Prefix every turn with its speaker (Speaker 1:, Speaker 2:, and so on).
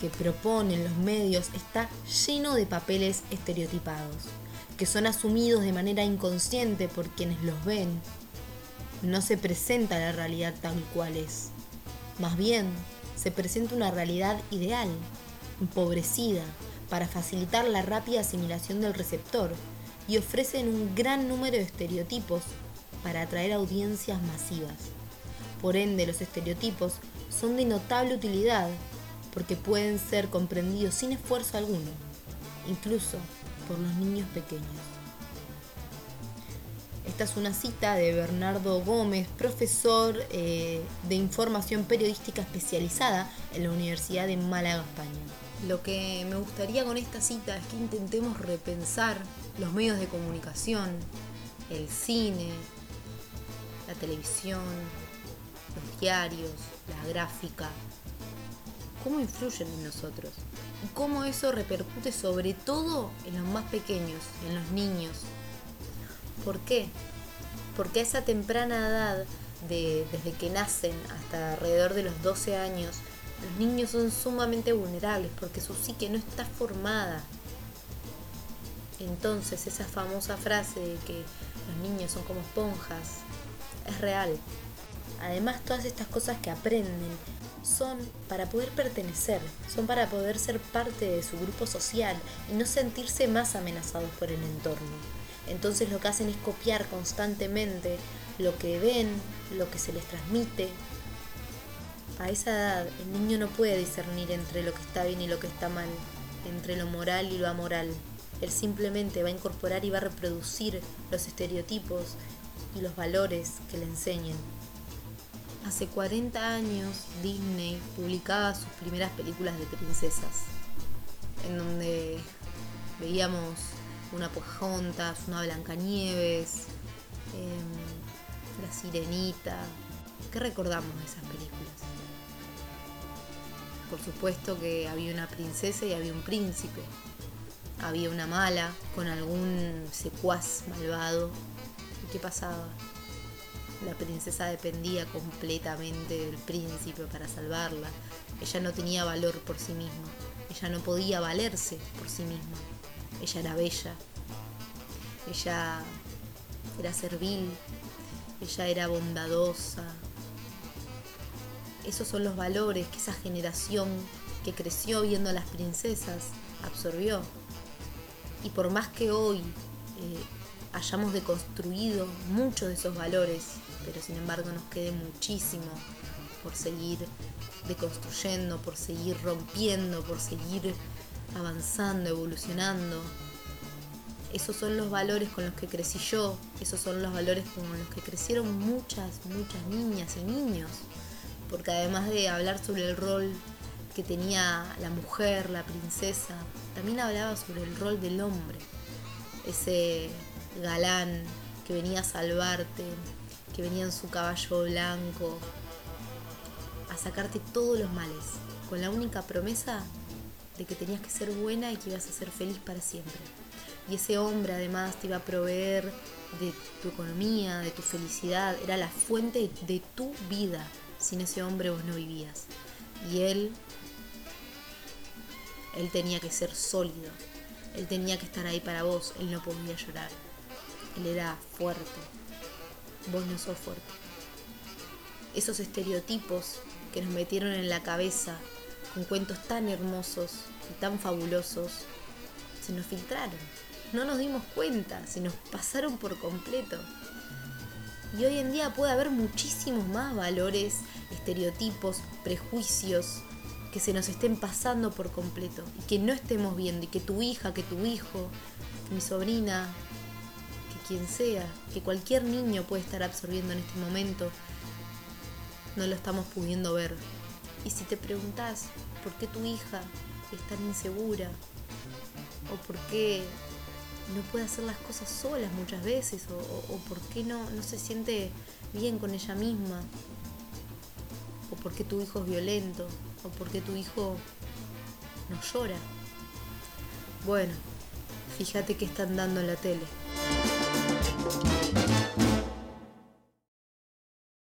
Speaker 1: que proponen los medios está lleno de papeles estereotipados, que son asumidos de manera inconsciente por quienes los ven. No se presenta la realidad tal cual es. Más bien, se presenta una realidad ideal, empobrecida, para facilitar la rápida asimilación del receptor y ofrecen un gran número de estereotipos para atraer audiencias masivas. Por ende, los estereotipos son de notable utilidad porque pueden ser comprendidos sin esfuerzo alguno, incluso por los niños pequeños. Esta es una cita de Bernardo Gómez, profesor eh, de información periodística especializada en la Universidad de Málaga, España. Lo que me gustaría con esta cita es que intentemos repensar los medios de comunicación, el cine, la televisión, los diarios, la gráfica, cómo influyen en nosotros y cómo eso repercute sobre todo en los más pequeños, en los niños. ¿Por qué? Porque a esa temprana edad, de, desde que nacen hasta alrededor de los 12 años, los niños son sumamente vulnerables porque su psique no está formada. Entonces esa famosa frase de que los niños son como esponjas es real. Además todas estas cosas que aprenden son para poder pertenecer, son para poder ser parte de su grupo social y no sentirse más amenazados por el entorno. Entonces lo que hacen es copiar constantemente lo que ven, lo que se les transmite, a esa edad el niño no puede discernir entre lo que está bien y lo que está mal, entre lo moral y lo amoral. Él simplemente va a incorporar y va a reproducir los estereotipos y los valores que le enseñan. Hace 40 años Disney publicaba sus primeras películas de princesas, en donde veíamos una Pocahontas, una Blancanieves, eh, la Sirenita. ¿Qué recordamos de esas películas? Por supuesto que había una princesa y había un príncipe. Había una mala con algún secuaz malvado. ¿Y qué pasaba? La princesa dependía completamente del príncipe para salvarla. Ella no tenía valor por sí misma. Ella no podía valerse por sí misma. Ella era bella. Ella era servil. Ella era bondadosa, esos son los valores que esa generación que creció viendo a las princesas absorbió. Y por más que hoy eh, hayamos deconstruido muchos de esos valores, pero sin embargo nos quede muchísimo por seguir deconstruyendo, por seguir rompiendo, por seguir avanzando, evolucionando. Esos son los valores con los que crecí yo, esos son los valores con los que crecieron muchas, muchas niñas y niños porque además de hablar sobre el rol que tenía la mujer, la princesa, también hablaba sobre el rol del hombre, ese galán que venía a salvarte, que venía en su caballo blanco, a sacarte todos los males, con la única promesa de que tenías que ser buena y que ibas a ser feliz para siempre. Y ese hombre además te iba a proveer de tu economía, de tu felicidad, era la fuente de tu vida, sin ese hombre vos no vivías. Y él, él tenía que ser sólido, él tenía que estar ahí para vos, él no podía llorar, él era fuerte, vos no sos fuerte. Esos estereotipos que nos metieron en la cabeza con cuentos tan hermosos y tan fabulosos, se nos filtraron. No nos dimos cuenta, se nos pasaron por completo. Y hoy en día puede haber muchísimos más valores, estereotipos, prejuicios que se nos estén pasando por completo y que no estemos viendo y que tu hija, que tu hijo, que mi sobrina, quien sea, que cualquier niño puede estar absorbiendo en este momento, no lo estamos pudiendo ver. Y si te preguntas por qué tu hija es tan insegura o por qué no puede hacer las cosas solas muchas veces o, por qué no, no se siente bien con ella misma o por qué tu hijo es violento o por qué tu hijo no llora. Bueno, fíjate que están dando en la tele. Bye.